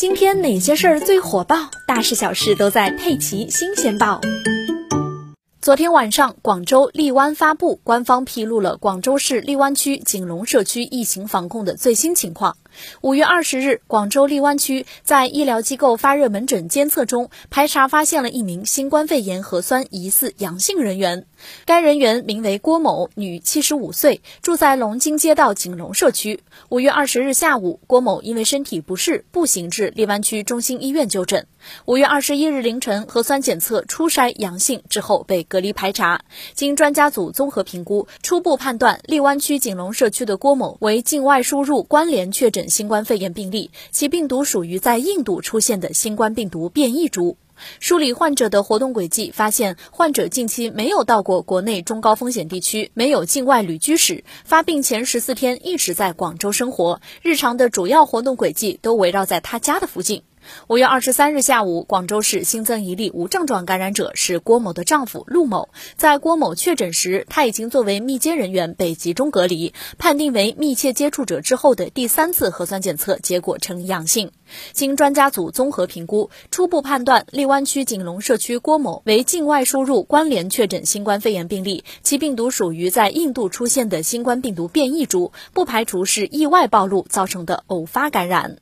今天哪些事儿最火爆？大事小事都在《佩奇新鲜报》。昨天晚上，广州荔湾发布官方披露了广州市荔湾区景隆社区疫情防控的最新情况。五月二十日，广州荔湾区在医疗机构发热门诊监测中排查发现了一名新冠肺炎核酸疑似阳性人员。该人员名为郭某，女，七十五岁，住在龙津街道景隆社区。五月二十日下午，郭某因为身体不适，步行至荔湾区中心医院就诊。五月二十一日凌晨，核酸检测初筛阳性之后被隔离排查。经专家组综合评估，初步判断荔湾区景隆社区的郭某为境外输入关联确诊新冠肺炎病例，其病毒属于在印度出现的新冠病毒变异株。梳理患者的活动轨迹，发现患者近期没有到过国内中高风险地区，没有境外旅居史，发病前十四天一直在广州生活，日常的主要活动轨迹都围绕在他家的附近。五月二十三日下午，广州市新增一例无症状感染者，是郭某的丈夫陆某。在郭某确诊时，他已经作为密接人员被集中隔离，判定为密切接触者之后的第三次核酸检测结果呈阳性。经专家组综合评估，初步判断荔湾区景隆社区郭某为境外输入关联确诊新冠肺炎病例，其病毒属于在印度出现的新冠病毒变异株，不排除是意外暴露造成的偶发感染。